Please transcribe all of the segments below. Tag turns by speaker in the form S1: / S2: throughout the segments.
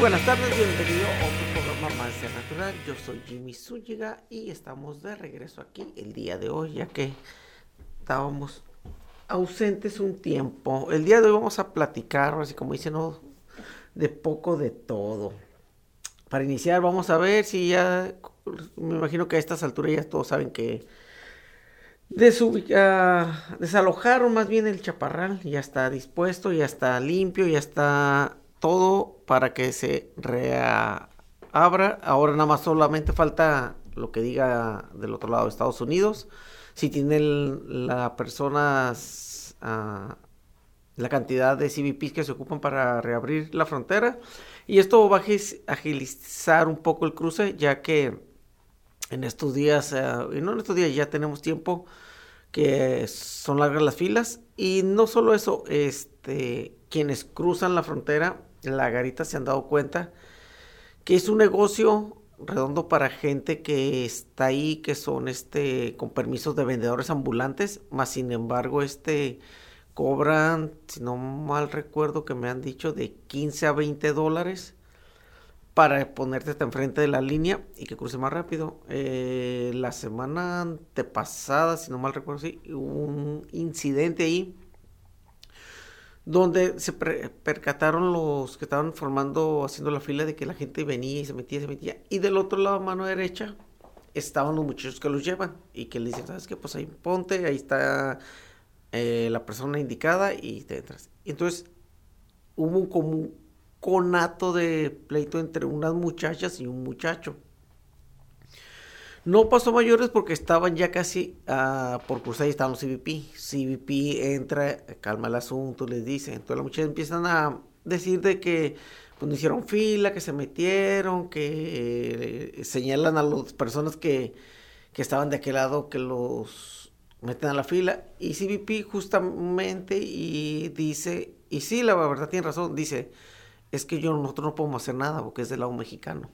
S1: Buenas tardes, bienvenido a otro programa más de Natural. Yo soy Jimmy Zúñiga y estamos de regreso aquí el día de hoy, ya que estábamos ausentes un tiempo. El día de hoy vamos a platicar, así como dicen, de poco de todo. Para iniciar, vamos a ver si ya, me imagino que a estas alturas ya todos saben que desalojaron más bien el chaparral, ya está dispuesto, ya está limpio, ya está todo para que se reabra. Ahora nada más solamente falta lo que diga del otro lado de Estados Unidos. Si tiene la personas, ah, la cantidad de CBPs que se ocupan para reabrir la frontera. Y esto va a agilizar un poco el cruce, ya que en estos días, uh, y no en estos días, ya tenemos tiempo que son largas las filas. Y no solo eso, este, quienes cruzan la frontera la garita se han dado cuenta que es un negocio redondo para gente que está ahí, que son este con permisos de vendedores ambulantes, más sin embargo, este cobran, si no mal recuerdo que me han dicho, de 15 a 20 dólares para ponerte hasta enfrente de la línea y que cruce más rápido. Eh, la semana antepasada, si no mal recuerdo, sí, hubo un incidente ahí donde se percataron los que estaban formando, haciendo la fila de que la gente venía y se metía, se metía. Y del otro lado, mano derecha, estaban los muchachos que los llevan y que le dicen, ¿sabes qué? Pues ahí ponte, ahí está eh, la persona indicada y te entras. Y entonces hubo como un conato de pleito entre unas muchachas y un muchacho. No pasó mayores porque estaban ya casi uh, por cruzar y estaban los CBP. CBP entra, calma el asunto, les dice. Entonces las muchachas empiezan a decir de que pues, hicieron fila, que se metieron, que eh, señalan a las personas que, que estaban de aquel lado que los meten a la fila. Y CBP justamente y dice, y sí, la verdad tiene razón, dice, es que yo nosotros no podemos hacer nada porque es del lado mexicano.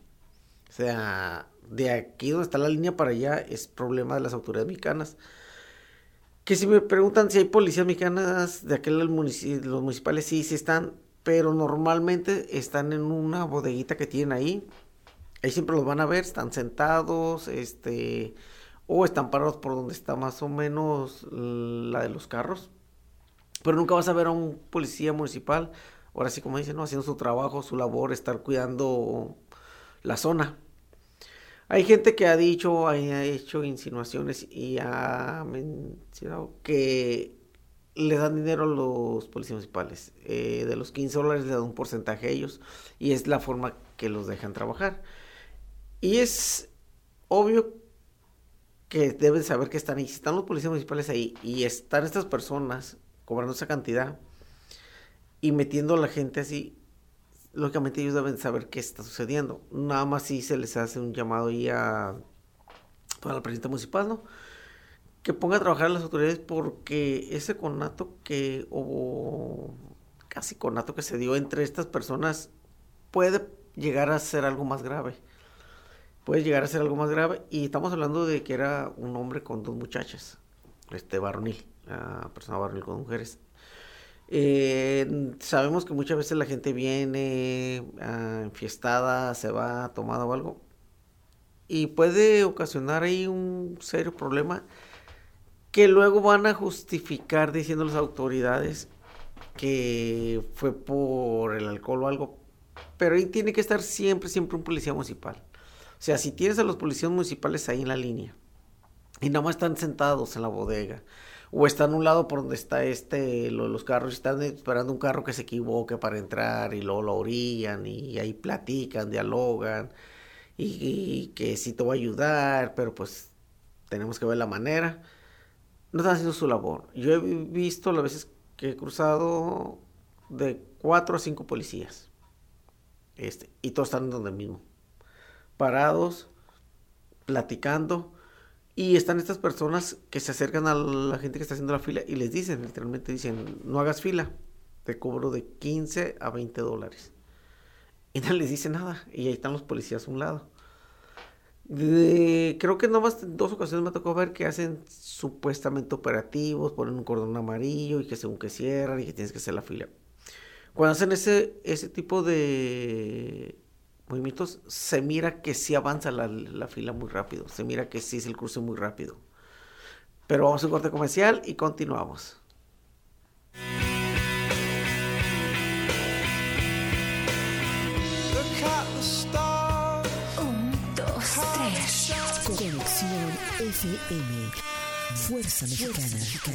S1: O sea, de aquí donde está la línea para allá es problema de las autoridades mexicanas. Que si me preguntan si hay policías mexicanas de aquel municipio, los municipales sí, sí están, pero normalmente están en una bodeguita que tienen ahí. Ahí siempre los van a ver, están sentados, este, o están parados por donde está más o menos la de los carros. Pero nunca vas a ver a un policía municipal, ahora sí como dicen, ¿no? haciendo su trabajo, su labor, estar cuidando la zona. Hay gente que ha dicho, ha hecho insinuaciones y ha mencionado que le dan dinero a los policías municipales. Eh, de los 15 dólares le dan un porcentaje a ellos y es la forma que los dejan trabajar. Y es obvio que deben saber que están ahí. Si están los policías municipales ahí y están estas personas cobrando esa cantidad y metiendo a la gente así, lógicamente ellos deben saber qué está sucediendo. Nada más si se les hace un llamado ahí a, para la presidenta municipal, ¿no? Que ponga a trabajar a las autoridades porque ese conato que, o casi conato que se dio entre estas personas puede llegar a ser algo más grave. Puede llegar a ser algo más grave. Y estamos hablando de que era un hombre con dos muchachas. Este varonil, la persona varonil con mujeres. Eh, sabemos que muchas veces la gente viene ah, enfiestada, se va tomada o algo, y puede ocasionar ahí un serio problema que luego van a justificar diciendo las autoridades que fue por el alcohol o algo, pero ahí tiene que estar siempre, siempre un policía municipal. O sea, si tienes a los policías municipales ahí en la línea y nada más están sentados en la bodega, o un lado por donde está este, los carros, están esperando un carro que se equivoque para entrar y luego lo orillan y ahí platican, dialogan y, que sí te va a ayudar, pero pues tenemos que ver la manera. No están haciendo su labor. Yo he visto las veces que he cruzado de cuatro a cinco policías. Este, y todos están donde mismo. Parados, platicando y están estas personas que se acercan a la gente que está haciendo la fila y les dicen, literalmente dicen, no hagas fila, te cobro de 15 a 20 dólares. Y nadie les dice nada. Y ahí están los policías a un lado. creo que nomás en dos ocasiones me tocó ver que hacen supuestamente operativos, ponen un cordón amarillo y que según que cierran y que tienes que hacer la fila. Cuando hacen ese, ese tipo de movimientos, se mira que sí avanza la, la fila muy rápido, se mira que sí es el cruce muy rápido. Pero vamos a un corte comercial y continuamos.
S2: Un, dos, tres. Conexión FM. Fuerza Mexicana. Con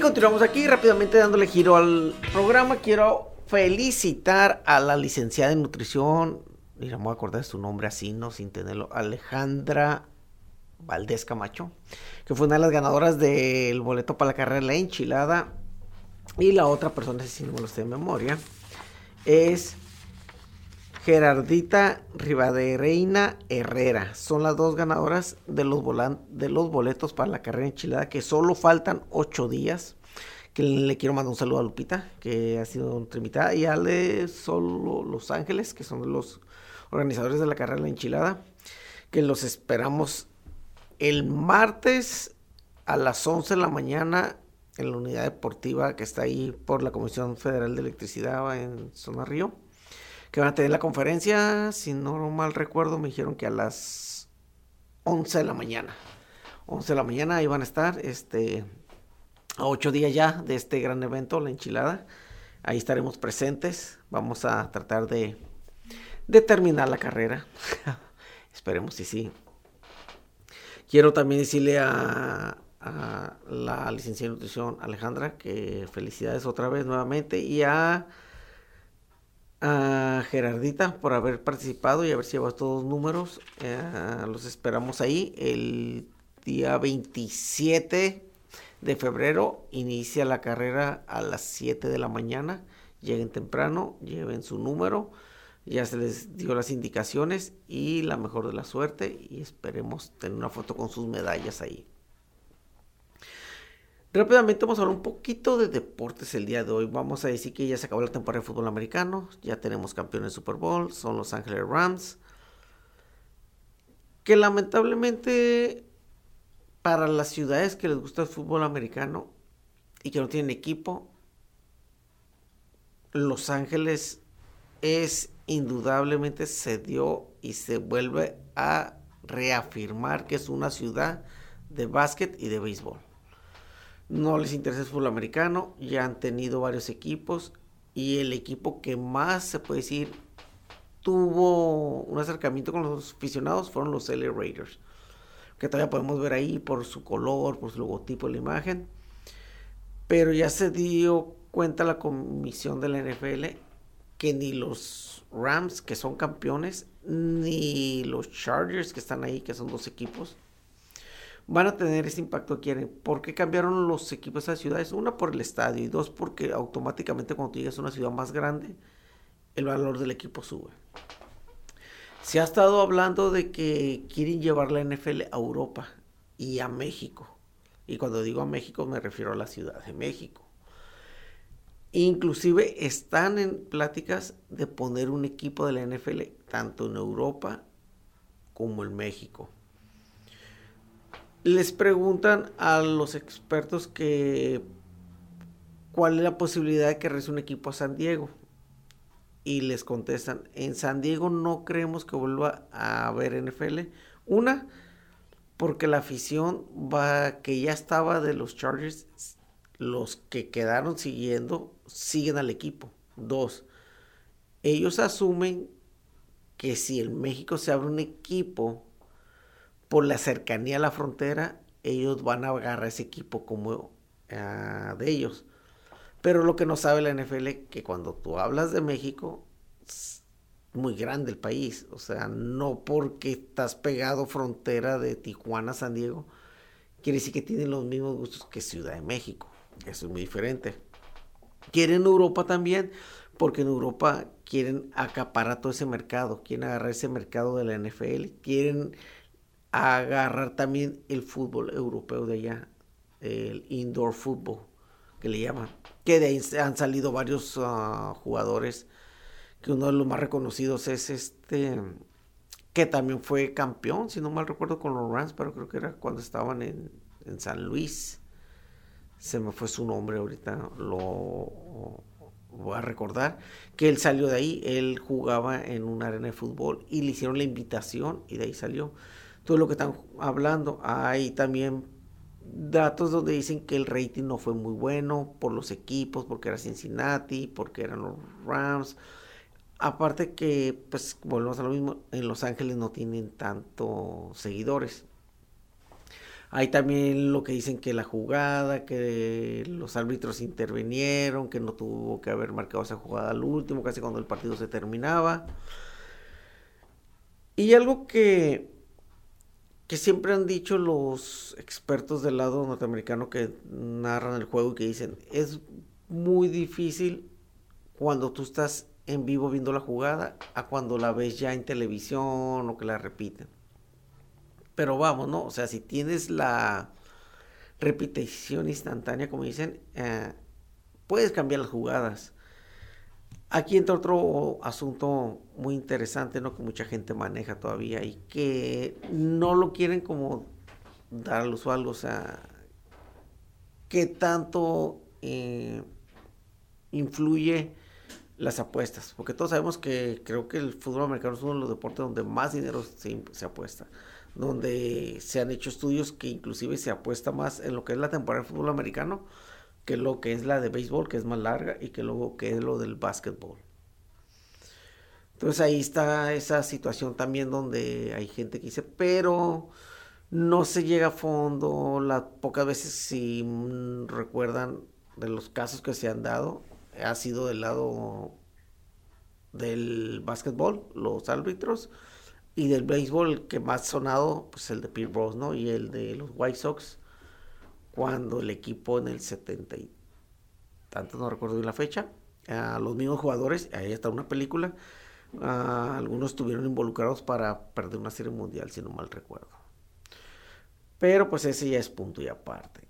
S1: Continuamos aquí rápidamente dándole giro al programa. Quiero felicitar a la licenciada en nutrición, mira, me voy a acordar de su nombre así, no sin tenerlo, Alejandra Valdés Camacho, que fue una de las ganadoras del boleto para la carrera la enchilada. Y la otra persona, si no me lo sé de memoria, es Gerardita Rivadereina Herrera. Son las dos ganadoras de los, de los boletos para la carrera enchilada, que solo faltan ocho días. Que le quiero mandar un saludo a Lupita, que ha sido nuestra invitada, y a de Solo Los Ángeles, que son los organizadores de la carrera enchilada, que los esperamos el martes a las 11 de la mañana en la unidad deportiva que está ahí por la Comisión Federal de Electricidad en Zona Río que van a tener la conferencia, si no mal recuerdo, me dijeron que a las 11 de la mañana. 11 de la mañana ahí van a estar, este, a 8 días ya de este gran evento, la enchilada. Ahí estaremos presentes. Vamos a tratar de, de terminar la carrera. Esperemos si sí. Quiero también decirle a, a la licenciada en nutrición Alejandra que felicidades otra vez nuevamente y a a Gerardita por haber participado y haber llevado todos los números. Eh, los esperamos ahí. El día 27 de febrero inicia la carrera a las 7 de la mañana. Lleguen temprano, lleven su número. Ya se les dio las indicaciones y la mejor de la suerte. Y esperemos tener una foto con sus medallas ahí. Rápidamente vamos a hablar un poquito de deportes el día de hoy. Vamos a decir que ya se acabó la temporada de fútbol americano, ya tenemos campeones Super Bowl, son Los Ángeles Rams. Que lamentablemente para las ciudades que les gusta el fútbol americano y que no tienen equipo, Los Ángeles es indudablemente se dio y se vuelve a reafirmar que es una ciudad de básquet y de béisbol no les interesa el fútbol americano, ya han tenido varios equipos y el equipo que más se puede decir tuvo un acercamiento con los aficionados fueron los LA Raiders, que todavía podemos ver ahí por su color, por su logotipo, la imagen, pero ya se dio cuenta la comisión de la NFL que ni los Rams, que son campeones, ni los Chargers, que están ahí, que son dos equipos, van a tener ese impacto que quieren. ¿Por qué cambiaron los equipos a ciudades? Una por el estadio y dos porque automáticamente cuando tú llegas a una ciudad más grande, el valor del equipo sube. Se ha estado hablando de que quieren llevar la NFL a Europa y a México. Y cuando digo a México me refiero a la Ciudad de México. Inclusive están en pláticas de poner un equipo de la NFL tanto en Europa como en México les preguntan a los expertos que cuál es la posibilidad de que regrese un equipo a San Diego. Y les contestan, en San Diego no creemos que vuelva a haber NFL. Una, porque la afición va, que ya estaba de los Chargers, los que quedaron siguiendo, siguen al equipo. Dos, ellos asumen que si en México se abre un equipo por la cercanía a la frontera, ellos van a agarrar ese equipo como uh, de ellos. Pero lo que no sabe la NFL que cuando tú hablas de México, es muy grande el país. O sea, no porque estás pegado frontera de Tijuana a San Diego, quiere decir que tienen los mismos gustos que Ciudad de México. Eso es muy diferente. Quieren Europa también, porque en Europa quieren acaparar todo ese mercado, quieren agarrar ese mercado de la NFL, quieren agarrar también el fútbol europeo de allá, el indoor football, que le llaman, que de ahí han salido varios ah, jugadores, que uno de los más reconocidos es este, que también fue campeón, si no mal recuerdo, con los Rams, pero creo que era cuando estaban en, en San Luis. Se me fue su nombre ahorita, lo voy a recordar, que él salió de ahí, él jugaba en una arena de fútbol y le hicieron la invitación y de ahí salió. Todo lo que están hablando, hay también datos donde dicen que el rating no fue muy bueno por los equipos, porque era Cincinnati, porque eran los Rams, Aparte que, pues, volvemos a lo mismo, en Los Ángeles no tienen tantos seguidores. Hay también lo que dicen que la jugada, que los árbitros intervinieron, que no tuvo que haber marcado esa jugada al último, casi cuando el partido se terminaba. Y algo que, que siempre han dicho los expertos del lado norteamericano que narran el juego y que dicen, es muy difícil cuando tú estás en vivo viendo la jugada a cuando la ves ya en televisión o que la repiten. Pero vamos, ¿no? O sea, si tienes la repetición instantánea, como dicen, eh, puedes cambiar las jugadas. Aquí entra otro asunto muy interesante, ¿no? Que mucha gente maneja todavía y que no lo quieren como dar a luz o sea, qué tanto eh, influye las apuestas, porque todos sabemos que creo que el fútbol americano es uno de los deportes donde más dinero se, se, apuesta, donde se han hecho estudios que inclusive se apuesta más en lo que es la temporada de fútbol americano que lo que es la de béisbol, que es más larga, y que luego que es lo del básquetbol. Entonces ahí está esa situación también donde hay gente que dice, pero no se llega a fondo, las pocas veces si recuerdan de los casos que se han dado, ha sido del lado del básquetbol, los árbitros, y del béisbol, el que más sonado, pues el de Pete Rose, ¿no? Y el de los White Sox, cuando el equipo en el 70 y tanto no recuerdo bien la fecha, a los mismos jugadores, ahí está una película, algunos estuvieron involucrados para perder una serie mundial, si no mal recuerdo. Pero pues ese ya es punto y aparte.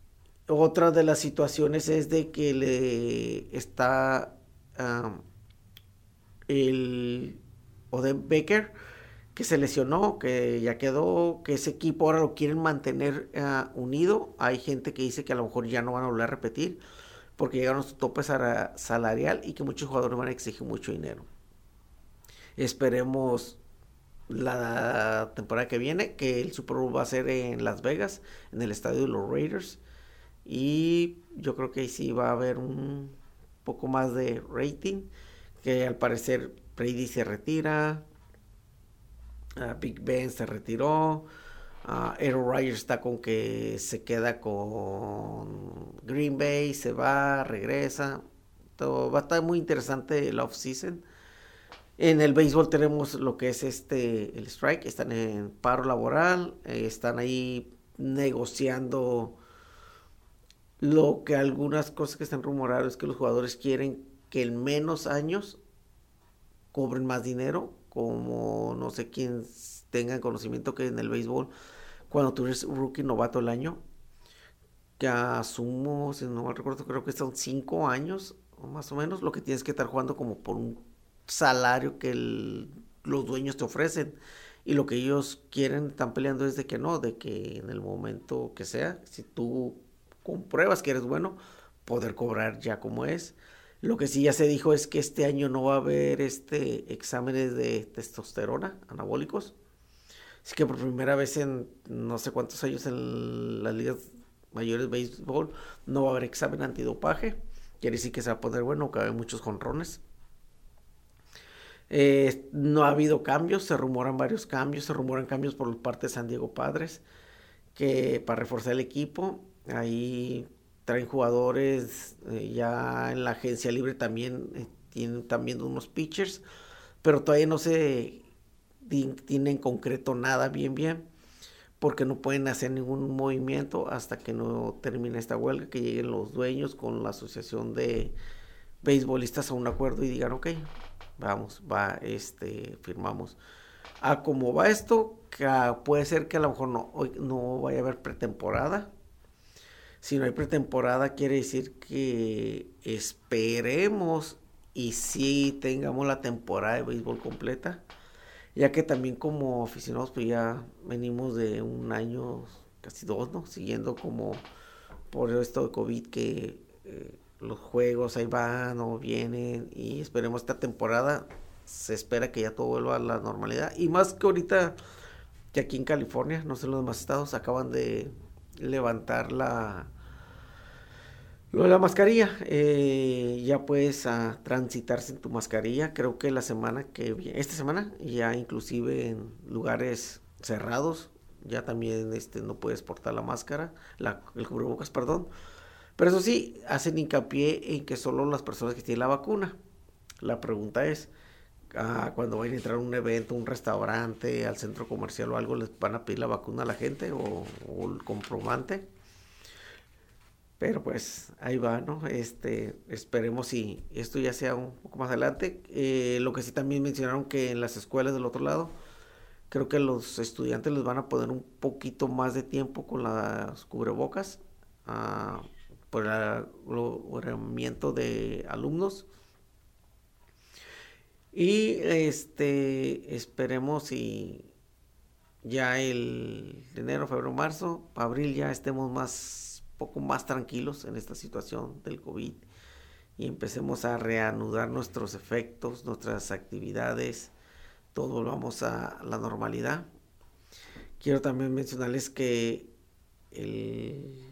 S1: Otra de las situaciones es de que le está el Odin Baker, que se lesionó, que ya quedó, que ese equipo ahora lo quieren mantener ah, unido. Hay gente que dice que a lo mejor ya no van a volver a repetir porque llegaron a su tope salarial y que muchos jugadores van a exigir mucho dinero. Esperemos la temporada que viene, que el Super Bowl va a ser en Las Vegas, en el estadio de los Raiders. Y yo creo que ahí sí va a haber un poco más de rating. Que al parecer Brady se retira. Big Ben se retiró. Aaron Rodgers está con que se queda con Green Bay, se va, regresa. Todo, va a estar muy interesante el off-season. En el béisbol tenemos lo que es este el strike, están en paro laboral, eh, están ahí negociando lo que algunas cosas que están rumoradas es que los jugadores quieren que en menos años cobren más dinero, como no sé quién tenga conocimiento que en el béisbol, cuando tú eres rookie novato el año, que asumo, si no me recuerdo, creo que son cinco años, más o menos, lo que tienes que estar jugando como por un salario que los dueños te ofrecen. Y lo que ellos quieren, están peleando es de que no, de que en el momento que sea, si tú pruebas que eres bueno, poder cobrar ya como es. Lo que sí ya se dijo es que este año no va a haber este exámenes de testosterona anabólicos. Así que por primera vez en no sé cuántos años en las ligas mayores de béisbol no va a haber examen antidopaje. Quiere decir que se va a poner bueno, que hay muchos jonrones. Eh, no ha habido cambios, se rumoran varios cambios, se rumoran cambios por parte de San Diego Padres que para reforzar el equipo Ahí traen jugadores eh, ya en la agencia libre también eh, tienen también unos pitchers, pero todavía no se tiene en concreto nada bien bien. porque no pueden hacer ningún movimiento hasta que no termine esta huelga, que lleguen los dueños con la asociación de beisbolistas a un acuerdo y digan, ok, vamos, va, este, firmamos. A cómo va esto, puede ser que a lo mejor no, hoy no vaya a haber pretemporada. Si no hay pretemporada, quiere decir que esperemos y si tengamos la temporada de béisbol completa ya que también como aficionados pues ya venimos de un año, casi dos, ¿no? Siguiendo como por esto de COVID que eh, los juegos ahí van o vienen y esperemos esta temporada se espera que ya todo vuelva a la normalidad y más que ahorita que aquí en California, no sé los demás estados, acaban de levantar la lo de la mascarilla, eh, ya puedes a, ah, transitarse en tu mascarilla, creo que la semana que viene, esta semana, ya inclusive en lugares cerrados, ya también este, no puedes portar la máscara, la, el cubrebocas, perdón. Pero eso sí, hacen hincapié en que solo las personas que tienen la vacuna. La pregunta es, ah, cuando vayan a entrar a un evento, un restaurante, al centro comercial o algo, ¿les van a pedir la vacuna a la gente o, o el comprobante? Pero pues ahí va, ¿no? Este, esperemos si esto ya sea un poco más adelante. Eh, lo que sí también mencionaron que en las escuelas del otro lado, creo que los estudiantes les van a poner un poquito más de tiempo con las cubrebocas uh, por el aglomeramiento de alumnos. Y este esperemos si ya el enero, febrero, marzo, abril ya estemos más poco más tranquilos en esta situación del COVID y empecemos a reanudar nuestros efectos, nuestras actividades, todo volvamos a la normalidad. Quiero también mencionarles que el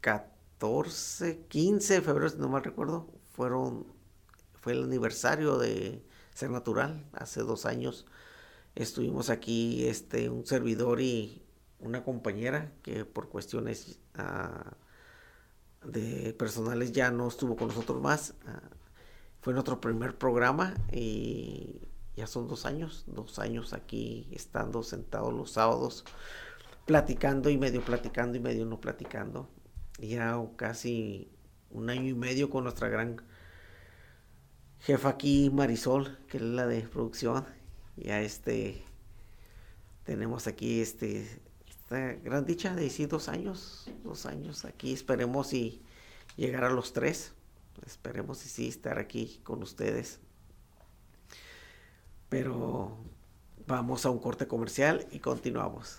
S1: 14, 15 de febrero, si no mal recuerdo, fueron, fue el aniversario de Ser Natural, hace dos años. Estuvimos aquí, este, un servidor y una compañera que por cuestiones ah, de personales ya no estuvo con nosotros más. Ah, fue nuestro primer programa y ya son dos años, dos años aquí estando sentados los sábados, platicando y medio platicando y medio no platicando. Ya casi un año y medio con nuestra gran jefa aquí, Marisol, que es la de producción. Ya este, tenemos aquí este gran dicha de decir dos años, dos años aquí, esperemos y llegar a los tres, esperemos y sí estar aquí con ustedes. Pero vamos a un corte comercial y continuamos.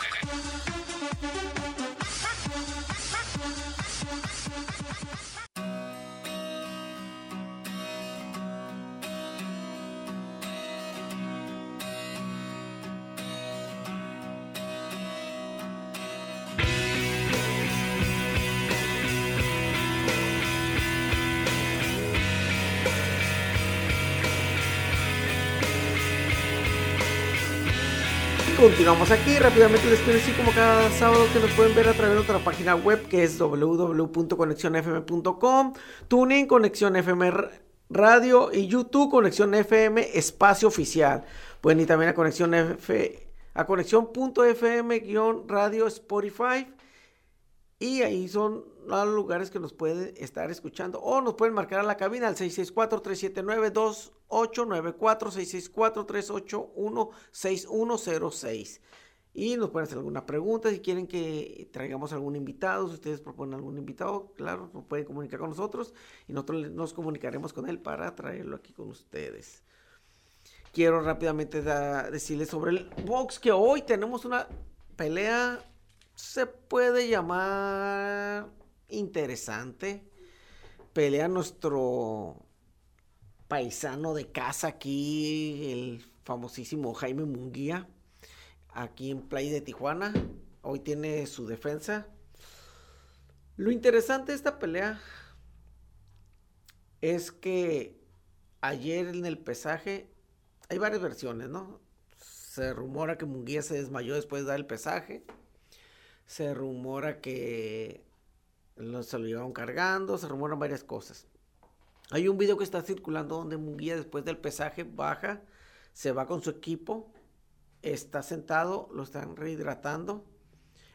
S1: Continuamos aquí. Rápidamente les quiero decir como cada sábado que nos pueden ver a través de nuestra página web que es www.conexionfm.com, TuneIn, Conexión FM Radio y YouTube, Conexión FM Espacio Oficial. Pueden ir también a Conexión F, a conexión.fm-radio Spotify y ahí son los lugares que nos pueden estar escuchando o nos pueden marcar a la cabina al 664-379-2894, 664-381-6106. Y nos pueden hacer alguna pregunta si quieren que traigamos algún invitado, si ustedes proponen algún invitado, claro, pueden comunicar con nosotros y nosotros nos comunicaremos con él para traerlo aquí con ustedes. Quiero rápidamente decirles sobre el box que hoy tenemos una pelea se puede llamar interesante. pelea nuestro paisano de casa aquí, el famosísimo Jaime Munguía, aquí en Playa de Tijuana. Hoy tiene su defensa. Lo interesante de esta pelea es que ayer en el pesaje hay varias versiones, ¿no? Se rumora que Munguía se desmayó después de dar el pesaje. Se rumora que se lo llevaron cargando. Se rumoran varias cosas. Hay un video que está circulando donde Munguía después del pesaje baja, se va con su equipo, está sentado, lo están rehidratando.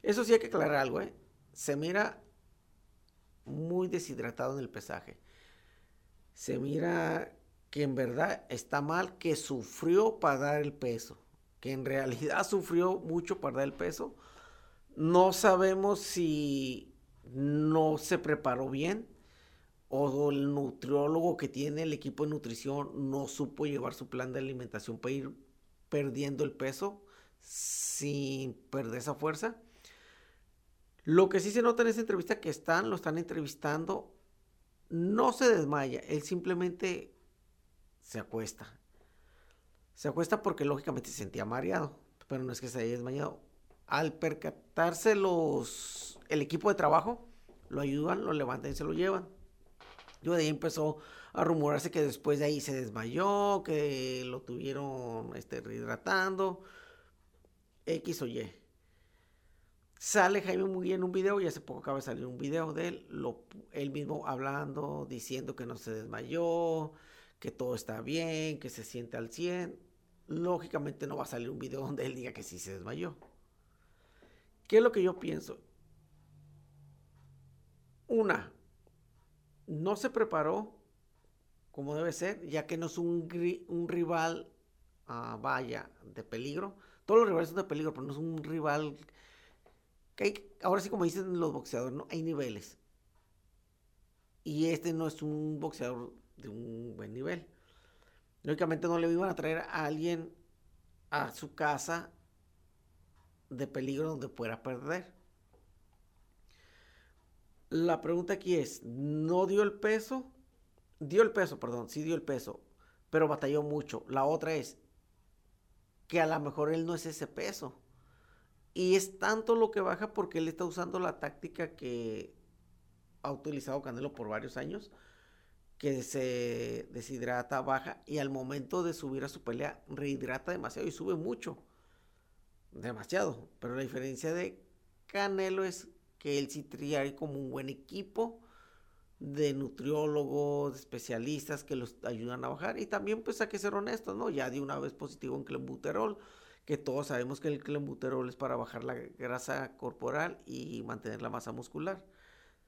S1: Eso sí hay que aclarar algo, ¿eh? Se mira muy deshidratado en el pesaje. Se mira que en verdad está mal, que sufrió para dar el peso que en realidad sufrió mucho para dar el peso. No sabemos si no se preparó bien o el nutriólogo que tiene el equipo de nutrición no supo llevar su plan de alimentación para ir perdiendo el peso sin perder esa fuerza. Lo que sí se nota en esa entrevista que están, lo están entrevistando, no se desmaya, él simplemente se acuesta. Se acuesta porque lógicamente se sentía mareado, pero no es que se haya desmayado. Al percatarse los, el equipo de trabajo, lo ayudan, lo levantan y se lo llevan. De ahí empezó a rumorarse que después de ahí se desmayó, que lo tuvieron este, rehidratando, X o Y. Sale Jaime muy en un video y hace poco acaba de salir un video de él, lo, él mismo hablando, diciendo que no se desmayó, que todo está bien, que se siente al 100 lógicamente no va a salir un video donde él diga que sí se desmayó. ¿Qué es lo que yo pienso? Una, no se preparó como debe ser, ya que no es un, rival, uh, vaya, de peligro. Todos los rivales son de peligro, pero no es un rival que ahora sí como dicen los boxeadores, ¿no? Hay niveles. Y este no es un boxeador de un buen nivel. Lógicamente no le iban a traer a alguien a su casa de peligro donde pueda perder. La pregunta aquí es, ¿no dio el peso? Dio el peso, perdón, sí dio el peso, pero batalló mucho. La otra es que a lo mejor él no es ese peso. Y es tanto lo que baja porque él está usando la táctica que ha utilizado Canelo por varios años, que se deshidrata, baja y al momento de subir a su pelea rehidrata demasiado y sube mucho. Demasiado. Pero la diferencia de Canelo es que él sí trae como un buen equipo de nutriólogos, de especialistas que los ayudan a bajar. Y también pues hay que ser honestos, ¿no? Ya de una vez positivo en clenbuterol, que todos sabemos que el clenbuterol es para bajar la grasa corporal y mantener la masa muscular.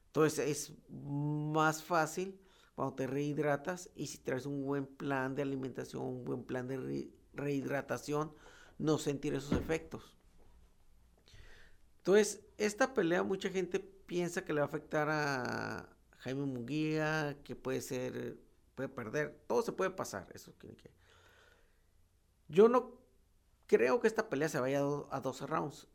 S1: Entonces es más fácil cuando te rehidratas y si traes un buen plan de alimentación, un buen plan de rehidratación, no sentir esos efectos. Entonces, esta pelea mucha gente piensa que le va a afectar a Jaime Munguía, que puede ser, puede perder, todo se puede pasar, eso que... Yo no creo que esta pelea se vaya a 12 rounds.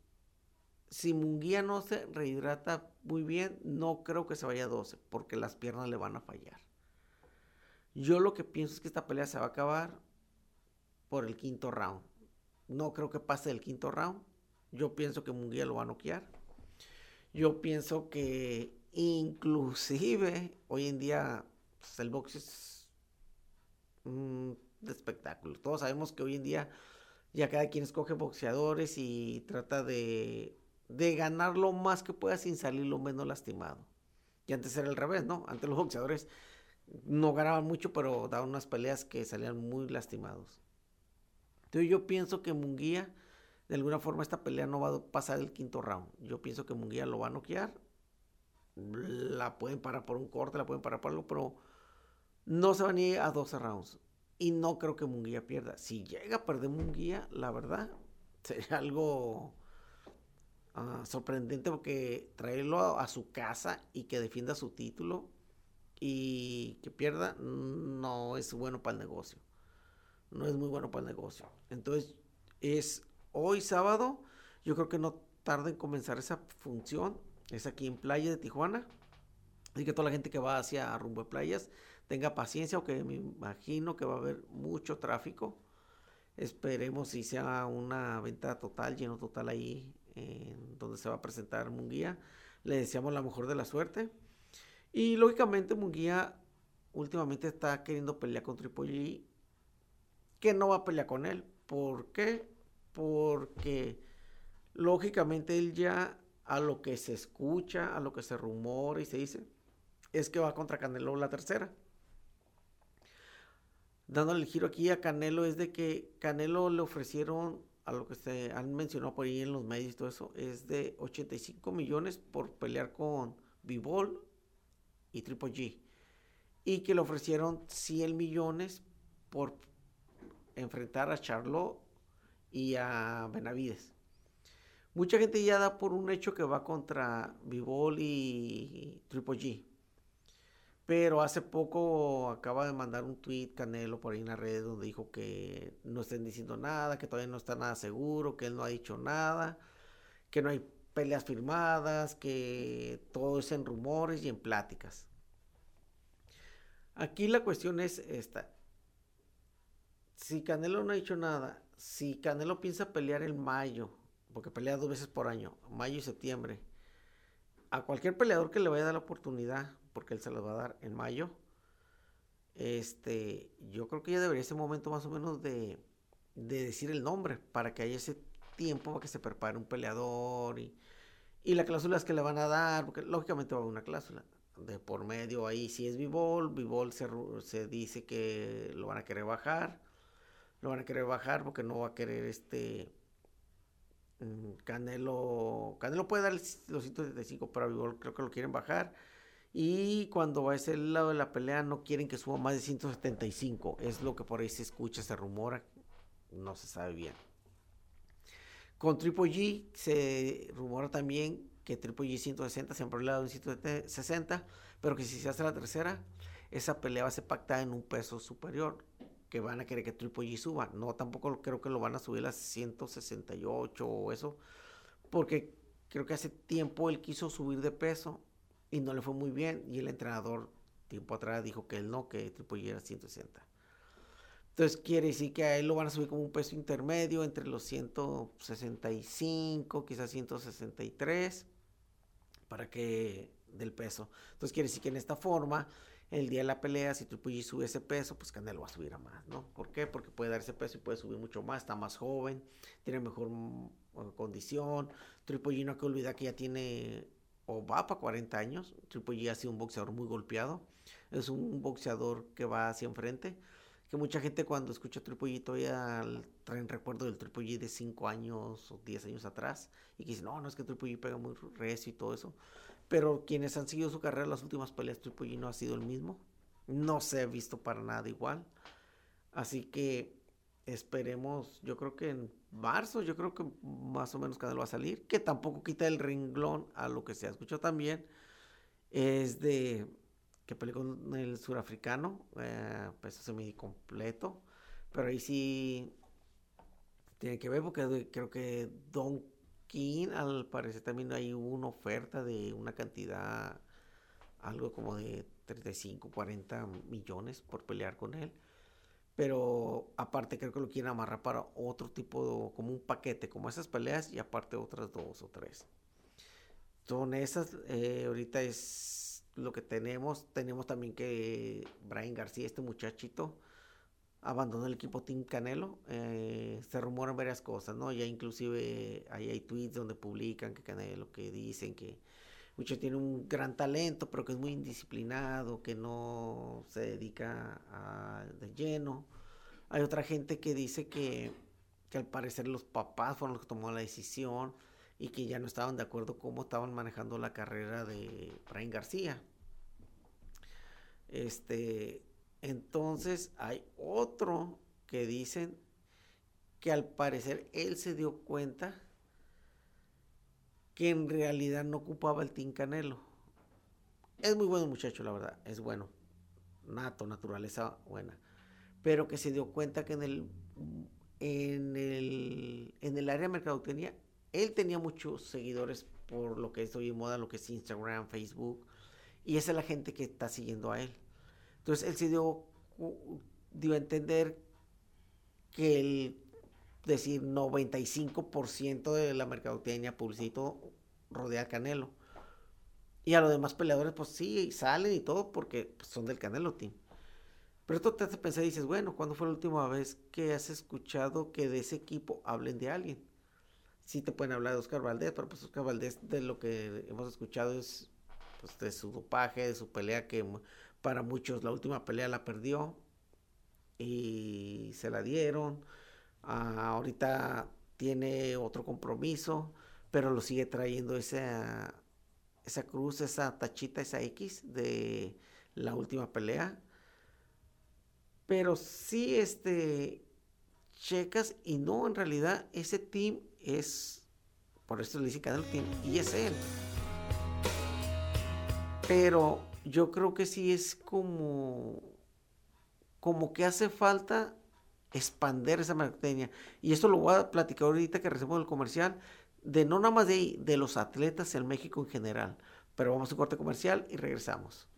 S1: Si Munguía no se rehidrata muy bien, no creo que se vaya a 12, porque las piernas le van a fallar. Yo lo que pienso es que esta pelea se va a acabar por el quinto round. No creo que pase el quinto round. Yo pienso que Munguía lo va a noquear. Yo pienso que inclusive hoy en día pues, el box es un espectáculo. Todos sabemos que hoy en día ya cada quien escoge boxeadores y trata de, de ganar lo más que pueda sin salir lo menos lastimado. Y antes era el revés, ¿no? Antes los boxeadores no ganaban mucho, pero daban unas peleas que salían muy lastimados. Entonces yo pienso que Munguía, de alguna forma esta pelea no va a pasar el quinto round. Yo pienso que Munguía lo va a noquear. La pueden parar por un corte, la pueden parar por algo, pero no se van a ir a 12 rounds. Y no creo que Munguía pierda. Si llega a perder Munguía, la verdad, sería algo ah, sorprendente porque traerlo a su casa y que defienda su título y que pierda no es bueno para el negocio. No es muy bueno para el negocio. Entonces, es hoy sábado. Yo creo que no tarda en comenzar esa función. Es aquí en Playa de Tijuana. Así que toda la gente que va hacia rumbo de playas tenga paciencia, aunque me imagino que va a haber mucho tráfico. Esperemos si sea una venta total, lleno total ahí, donde se va a presentar Munguía. Le deseamos la mejor de la suerte. Y lógicamente Munguía últimamente está queriendo pelear con Tripoli, que no va a pelear con él. ¿Por qué? Porque lógicamente él ya a lo que se escucha, a lo que se rumora y se dice, es que va contra Canelo la tercera. Dándole el giro aquí a Canelo es de que Canelo le ofrecieron a lo que se han mencionado por ahí en los medios y todo eso, es de 85 millones por pelear con Bivol y Triple G. Y que le ofrecieron 100 millones por enfrentar a Charlotte y a Benavides. Mucha gente ya da por un hecho que va contra Bivol y Triple G. Pero hace poco acaba de mandar un tweet Canelo por ahí en las redes donde dijo que no estén diciendo nada, que todavía no está nada seguro, que él no ha dicho nada, que no hay peleas firmadas, que todo es en rumores y en pláticas. Aquí la cuestión es esta. Si Canelo no ha dicho nada, si Canelo piensa pelear en mayo, porque pelea dos veces por año, mayo y septiembre. A cualquier peleador que le vaya a dar la oportunidad, porque él se la va a dar en mayo, este, yo creo que ya debería ese momento más o menos de, decir el nombre, para que haya ese tiempo para que se prepare un peleador y, y las cláusulas que le van a dar, porque lógicamente va a haber una cláusula de por medio ahí, si es Vivol, Vivol se, se dice que lo van a querer bajar, lo van a querer bajar porque no va a querer este Mm, Canelo, Canelo puede dar los 175, pero creo que lo quieren bajar. Y cuando va a ese lado de la pelea no quieren que suba más de 175. Es lo que por ahí se escucha, se rumora. No se sabe bien. Con Triple G se rumora también que Triple G 160 siempre ha hablado en 160, pero que si se hace la tercera, esa pelea va a ser pactada en un peso superior que van a querer que Triple G suba. No, tampoco creo que lo van a subir a 168 o eso, porque creo que hace tiempo él quiso subir de peso y no le fue muy bien. Y el entrenador, tiempo atrás, dijo que él no, que Triple G era 160. Entonces quiere decir que a él lo van a subir como un peso intermedio entre los 165, quizás 163, para que del peso. Entonces quiere decir que en esta forma el día de la pelea, si Triple G sube ese peso, pues Canelo va a subir a más, ¿no? ¿Por qué? Porque puede dar ese peso y puede subir mucho más, está más joven, tiene mejor mm, condición. Triple G no hay que olvidar que ya tiene o va para 40 años. Triple G ha sido un boxeador muy golpeado, es un boxeador que va hacia enfrente. Que mucha gente cuando escucha Triple G todavía traen recuerdo del Triple G de 5 años o 10 años atrás y que dicen, no, no es que Triple G pega muy recio y todo eso. Pero quienes han seguido su carrera, las últimas peleas, Triple G no ha sido el mismo. No se ha visto para nada igual. Así que esperemos, yo creo que en marzo, yo creo que más o menos Canelo va a salir. Que tampoco quita el renglón a lo que se ha escuchado también. Es de que peleó con el surafricano, eh, peso semi completo. Pero ahí sí tiene que ver porque creo que Don al parecer también hay una oferta de una cantidad, algo como de 35, 40 millones por pelear con él. Pero aparte creo que lo quieren amarrar para otro tipo, como un paquete, como esas peleas y aparte otras dos o tres. Son esas, eh, ahorita es lo que tenemos. Tenemos también que Brian García, este muchachito, abandonó el equipo Team Canelo. Eh, se rumoran varias cosas, ¿no? Ya inclusive ahí hay tweets donde publican que Canelo, que dicen que mucho tiene un gran talento, pero que es muy indisciplinado, que no se dedica a, de lleno. Hay otra gente que dice que, que al parecer los papás fueron los que tomaron la decisión y que ya no estaban de acuerdo cómo estaban manejando la carrera de Brian García. Este, entonces hay otro que dicen que al parecer él se dio cuenta que en realidad no ocupaba el Team Canelo. Es muy bueno muchacho, la verdad, es bueno. Nato, naturaleza buena. Pero que se dio cuenta que en el, en el, en el área de mercadotecnia, él tenía muchos seguidores por lo que es hoy en moda, lo que es Instagram, Facebook Y esa es la gente que está siguiendo a él. Entonces él se dio, dio a entender que el decir 95% de la mercadotecnia, publicito, rodea al Canelo. Y a los demás peleadores, pues sí, salen y todo porque pues, son del Canelo Team. Pero esto te hace pensar y dices, bueno, ¿cuándo fue la última vez que has escuchado que de ese equipo hablen de alguien? Sí te pueden hablar de Oscar Valdés, pero pues Oscar Valdés de lo que hemos escuchado es pues, de su dopaje, de su pelea que para muchos la última pelea la perdió y se la dieron. Ah, ahorita tiene otro compromiso, pero lo sigue trayendo esa, esa cruz, esa tachita, esa X de la última pelea. Pero sí, este, checas y no, en realidad ese team es, por eso le dice Canelo Team, y es él. Pero yo creo que sí es como, como que hace falta expander esa mercadotecnia. Y esto lo voy a platicar ahorita que recibimos el comercial, de no nada más de, de los atletas en México en general. Pero vamos a un corte comercial y regresamos.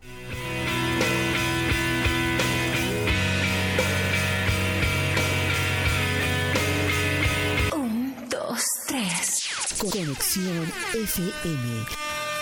S2: Conexión FM.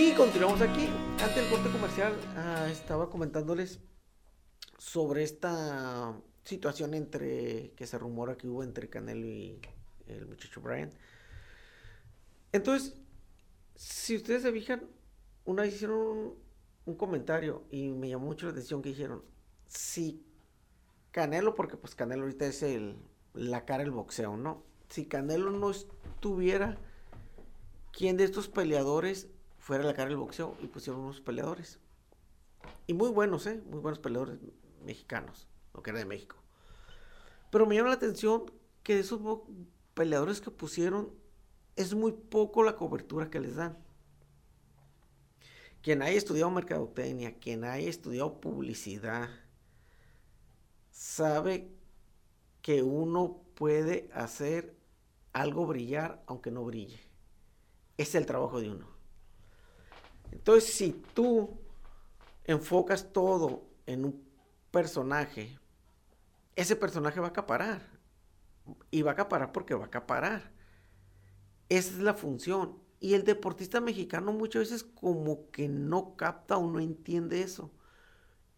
S1: Y continuamos aquí. Antes del corte comercial ah, estaba comentándoles sobre esta situación entre que se rumora que hubo entre Canelo y el muchacho Brian. Entonces, si ustedes se fijan, una hicieron un, comentario y me llamó mucho la atención que dijeron, si Canelo, porque pues Canelo ahorita es el, la cara del boxeo, ¿no? Si Canelo no estuviera, ¿quién de estos peleadores fuera la cara del boxeo y pusieron unos peleadores. Y muy buenos, ¿eh? Muy buenos peleadores mexicanos, lo que era de México. Pero me llama la atención que de esos peleadores que pusieron es muy poco la cobertura que les dan. Quien haya estudiado mercadotecnia, quien haya estudiado publicidad, sabe que uno puede hacer algo brillar aunque no brille. Es el trabajo de uno. Entonces, si tú enfocas todo en un personaje, ese personaje va a acaparar. Y va a acaparar porque va a acaparar. Esa es la función. Y el deportista mexicano muchas veces como que no capta o no entiende eso.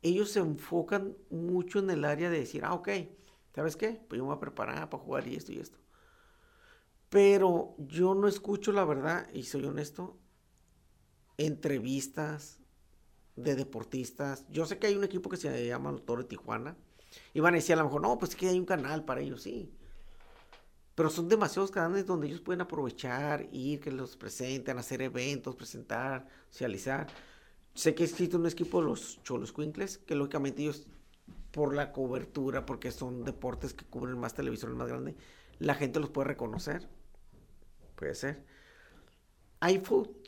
S1: Ellos se enfocan mucho en el área de decir, ah, ok, ¿sabes qué? Pues yo me voy a preparar para jugar y esto y esto. Pero yo no escucho la verdad, y soy honesto, entrevistas de deportistas. Yo sé que hay un equipo que se llama Los Toro de Tijuana. Y van a decir a lo mejor, no, pues es que hay un canal para ellos, sí. Pero son demasiados canales donde ellos pueden aprovechar, ir, que los presenten, hacer eventos, presentar, socializar. Sé que existe un equipo de los Cholos Quinkles, que lógicamente ellos, por la cobertura, porque son deportes que cubren más televisores más grande, la gente los puede reconocer. Puede ser hay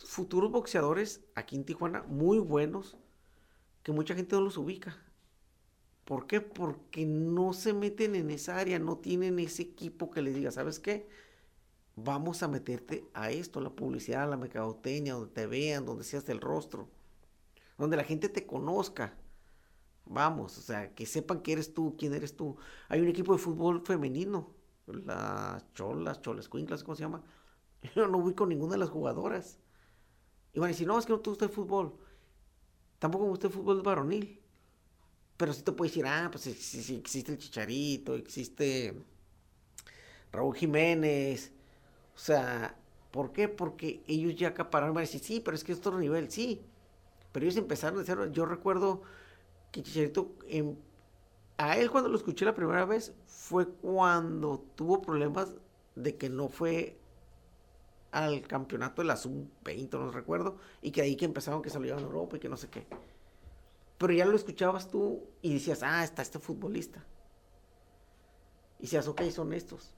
S1: futuros boxeadores aquí en Tijuana muy buenos que mucha gente no los ubica. ¿Por qué? Porque no se meten en esa área, no tienen ese equipo que les diga, ¿sabes qué? Vamos a meterte a esto, la publicidad, la mercadotecnia, donde te vean, donde seas el rostro, donde la gente te conozca. Vamos, o sea, que sepan que eres tú, quién eres tú. Hay un equipo de fútbol femenino, las cholas, cholas cuinclas, ¿cómo se llama? Yo no con ninguna de las jugadoras. Y van a decir, no, es que no te gusta el fútbol. Tampoco me gusta el fútbol varonil. Pero sí te puede decir, ah, pues sí, existe el Chicharito, existe Raúl Jiménez. O sea, ¿por qué? Porque ellos ya acapararon. Van a decir, sí, pero es que es otro nivel, sí. Pero ellos empezaron a cero. Yo recuerdo que Chicharito, a él cuando lo escuché la primera vez, fue cuando tuvo problemas de que no fue al campeonato de la sub-20, no recuerdo, y que ahí que empezaron que se a Europa y que no sé qué. Pero ya lo escuchabas tú y decías, ah, está este futbolista. Y decías, ok, son estos.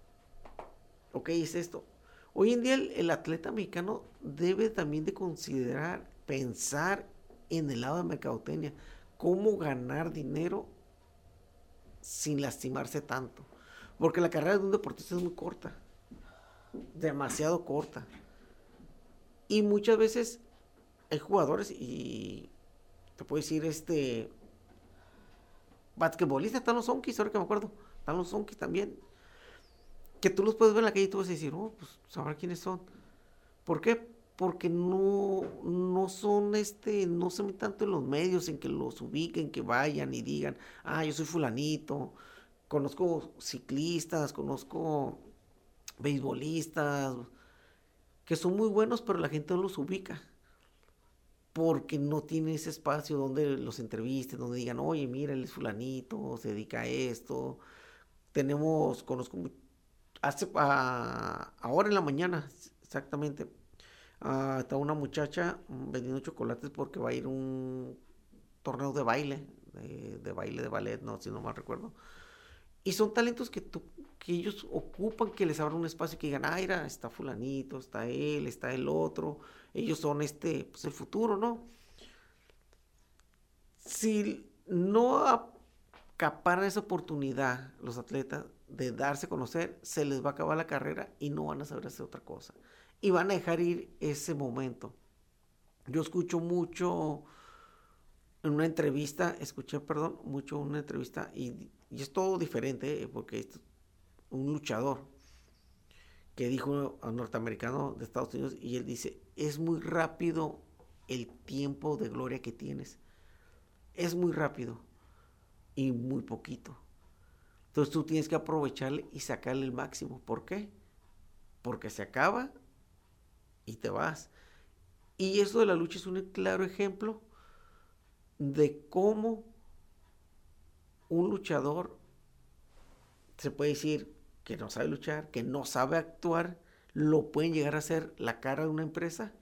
S1: Ok, es esto. Hoy en día el, atleta mexicano debe también de considerar, pensar en el lado de mercadotecnia, cómo ganar dinero sin lastimarse tanto. Porque la carrera de un deportista es muy corta, demasiado corta. Y muchas veces hay jugadores y te puedo decir este basquetbolistas, están los zonkis, ahora que me acuerdo, están los zonkis también. Que tú los puedes ver en la calle y tú vas a decir, oh, pues sabrá quiénes son. ¿Por qué? Porque no, no son este, no se meten tanto en los medios, en que los ubiquen, que vayan y digan, ah, yo soy fulanito, conozco ciclistas, conozco beisbolistas, que son muy buenos, pero la gente no los ubica. Porque no tiene ese espacio donde los entrevisten, donde digan, oye, mira, él es fulanito, se dedica a esto. Tenemos, conozco, hace, ah, ahora en la mañana, exactamente, ah, está una muchacha vendiendo chocolates porque va a ir a un torneo de baile, de, de baile de ballet, no, si no mal recuerdo y son talentos que, que ellos ocupan, que les abran un espacio que digan, ah, mira, está fulanito, está él, está el otro. Ellos son este, pues el futuro, ¿no? Si no acaparan esa oportunidad los atletas de darse a conocer, se les va a acabar la carrera y no van a saber hacer otra cosa. Y van a dejar ir ese momento. Yo escucho mucho en una entrevista, escuché, perdón, mucho una entrevista y, es todo diferente eh, porque es un luchador que dijo a un norteamericano de Estados Unidos y él dice, es muy rápido el tiempo de gloria que tienes. Es muy rápido y muy poquito. Entonces tú tienes que aprovecharle y sacarle el máximo. ¿Por qué? Porque se acaba y te vas. Y eso de la lucha es un claro ejemplo de cómo un luchador se puede decir que no sabe luchar, que no sabe actuar, lo pueden llegar a ser la cara de una empresa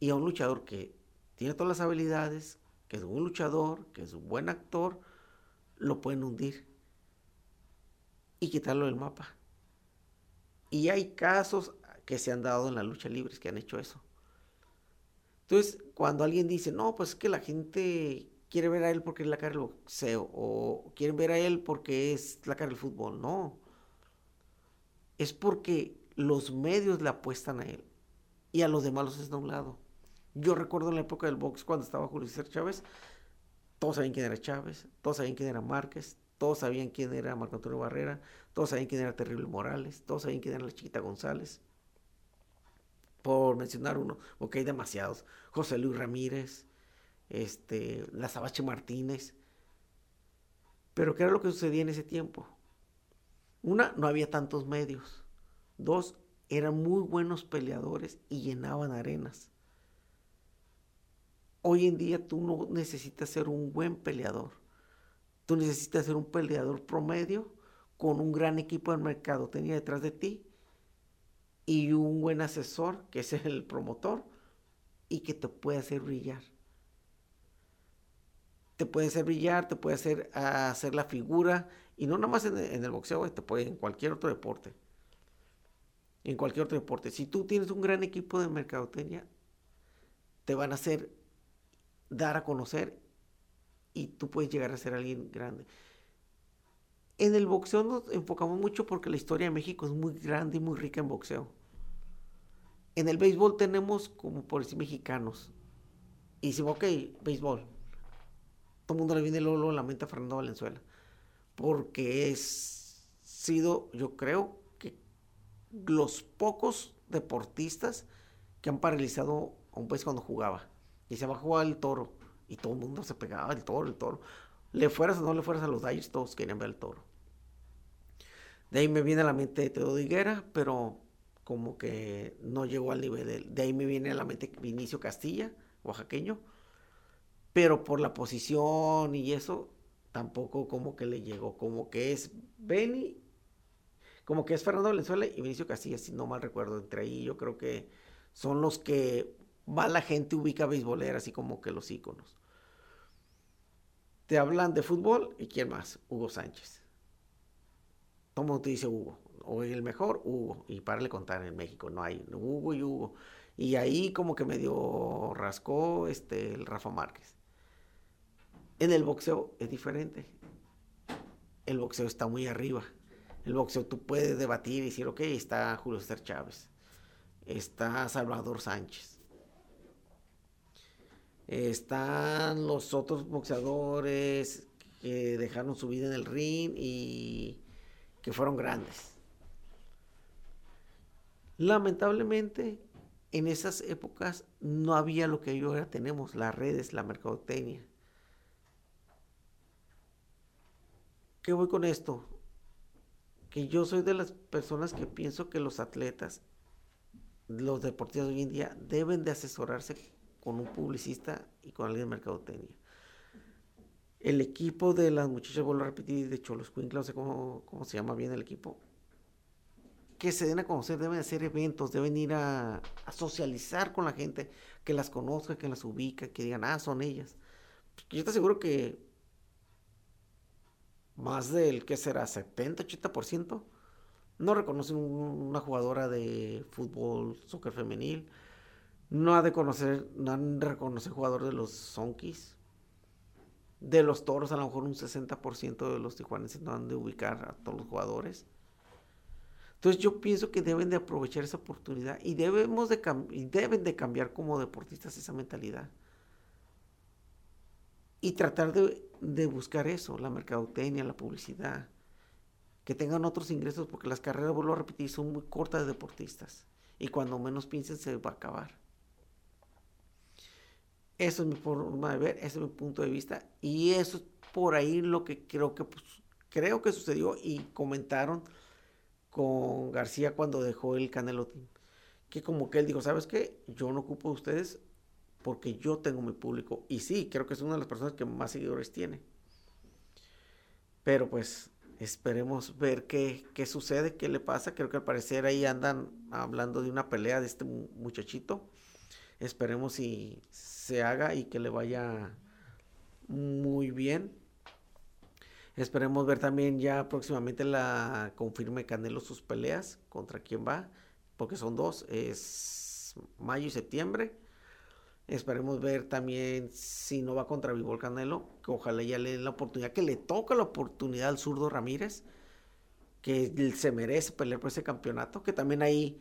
S1: y a un luchador que tiene todas las habilidades, que es un luchador, que es un buen actor, lo pueden hundir y quitarlo del mapa. Y hay casos que se han dado en la lucha libre que han hecho eso. Entonces, cuando alguien dice, no, pues es que la gente quiere ver a él porque es la cara del boxeo, o quieren ver a él porque es la cara del fútbol, no. Es porque los medios le apuestan a él y a los demás los un lado. Yo recuerdo en la época del box cuando estaba Julio César Chávez, todos sabían quién era Chávez, todos sabían quién era Márquez, todos sabían quién era Marco Antonio Barrera, todos sabían quién era Terrible Morales, todos sabían quién era la Chiquita González por mencionar uno, porque hay demasiados. José Luis Ramírez, este, la Sabache Martínez. Pero ¿qué era lo que sucedía en ese tiempo? Una, no había tantos medios. Dos, eran muy buenos peleadores y llenaban arenas. Hoy en día tú no necesitas ser un buen peleador. Tú necesitas ser un peleador promedio con un gran equipo de mercado tenía detrás de ti y un buen asesor, que es el promotor, y que te puede hacer brillar. Te puede hacer brillar, te puede hacer hacer la figura, y no nada más en, el boxeo, te puede en cualquier otro deporte. En cualquier otro deporte. Si tú tienes un gran equipo de mercadotecnia, te van a hacer dar a conocer y tú puedes llegar a ser alguien grande. En el boxeo nos enfocamos mucho porque la historia de México es muy grande y muy rica en boxeo. En el béisbol tenemos como por decir mexicanos. Y decimos, ok, béisbol. Todo el mundo le viene luego, la mente a Fernando Valenzuela. Porque es sido, yo creo, que los pocos deportistas que han paralizado a un país cuando jugaba. Y se va a jugar el toro. Y todo el mundo se pegaba el toro, el toro. Le fueras o no le fueras a los Dodgers, todos querían ver el toro. De ahí me viene a la mente Teodo Higuera, pero como que no llegó al nivel de. De ahí me viene a la mente Vinicio Castilla, oaxaqueño, pero por la posición y eso, tampoco como que le llegó, como que es Benny, como que es Fernando Valenzuela y Vinicio Casillas, si no mal recuerdo. Entre ahí yo creo que son los que va la gente ubica beisbolera, así como que los íconos. Te hablan de fútbol y quién más, Hugo Sánchez. Todo mundo te dice Hugo, o el mejor, Hugo, y para le contar en México, no hay Hugo y Hugo. Y ahí como que medio rascó este, el Rafa Márquez. En el boxeo es diferente. El boxeo está muy arriba. El boxeo tú puedes debatir y decir, ok, está Julio César Chávez, está Salvador Sánchez, están los otros boxeadores que dejaron su vida en el ring y que fueron grandes. Lamentablemente, en esas épocas no había lo que hoy tenemos, las redes, la mercadotecnia. ¿Qué voy con esto? Que yo soy de las personas que pienso que los atletas, los deportistas hoy en día, deben de asesorarse con un publicista y con alguien de mercadotecnia. El equipo de las muchachas, vuelvo a repetir, de Cholos no sé cómo, cómo se llama bien el equipo, que se den a conocer, deben hacer eventos, deben ir a, socializar con la gente, que las conozca, que las ubica, que digan, ah, son ellas. Yo te aseguro que más del, ¿qué será? 70, 80%, no reconocen una jugadora de fútbol, soccer femenil, no ha de conocer, no han de reconocer jugador de los Sonkis. De los toros, a lo mejor un 60% de los tijuanenses no han de ubicar a todos los jugadores. Entonces yo pienso que deben de aprovechar esa oportunidad y debemos de y deben de cambiar como deportistas esa mentalidad. Y tratar de, de buscar eso, la mercadotecnia, la publicidad, que tengan otros ingresos, porque las carreras, vuelvo a repetir, son muy cortas de deportistas. Y cuando menos piensen se va a acabar. Eso es mi forma de ver, ese es mi punto de vista. Y eso es por ahí lo que creo que, pues, creo que sucedió y comentaron con García cuando dejó el Canelo Team. Que como que él dijo, ¿sabes qué? Yo no ocupo de ustedes porque yo tengo mi público. Y sí, creo que es una de las personas que más seguidores tiene. Pero pues esperemos ver qué, qué sucede, qué le pasa. Creo que al parecer ahí andan hablando de una pelea de este muchachito. Esperemos si se haga y que le vaya muy bien. Esperemos ver también ya próximamente la confirme Canelo sus peleas, contra quién va, porque son dos, es mayo y septiembre. Esperemos ver también si no va contra Vivol Canelo, que ojalá ya le den la oportunidad, que le toca la oportunidad al zurdo Ramírez, que se merece pelear por ese campeonato, que también ahí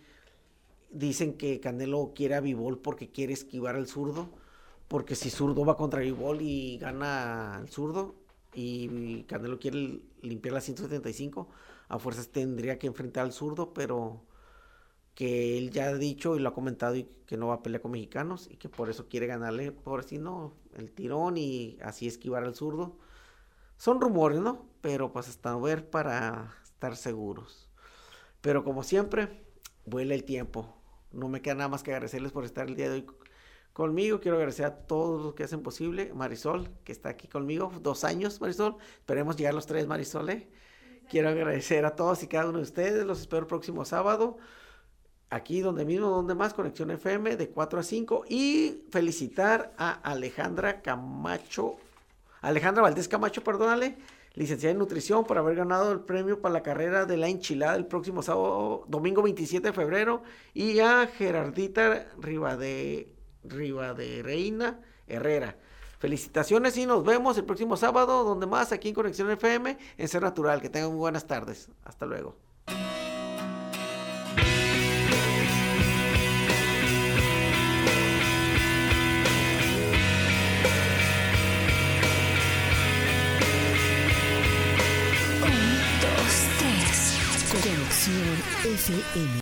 S1: dicen que Canelo quiere a Vivol porque quiere esquivar al zurdo, porque si zurdo va contra Vivol y gana al zurdo, y Canelo quiere limpiar la 175, a fuerzas tendría que enfrentar al zurdo, pero que él ya ha dicho y lo ha comentado y que no va a pelear con mexicanos y que por eso quiere ganarle, por si no, el tirón y así esquivar al zurdo. Son rumores, ¿no? Pero pues hasta ver para estar seguros. Pero como siempre, vuela el tiempo. No me queda nada más que agradecerles por estar el día de hoy conmigo. Quiero agradecer a todos los que hacen posible. Marisol, que está aquí conmigo, dos años, Marisol. Esperemos llegar los tres, Marisol. ¿eh? Quiero agradecer a todos y cada uno de ustedes. Los espero el próximo sábado. Aquí donde mismo, donde más, Conexión FM de 4 a 5. Y felicitar a Alejandra Camacho, Alejandra Valdés Camacho, perdónale, licenciada en nutrición, por haber ganado el premio para la carrera de la enchilada el próximo sábado, domingo 27 de febrero. Y a Gerardita Ribade Reina Herrera. Felicitaciones y nos vemos el próximo sábado, donde más aquí en Conexión FM, en Ser Natural. Que tengan muy buenas tardes. Hasta luego.
S2: FM.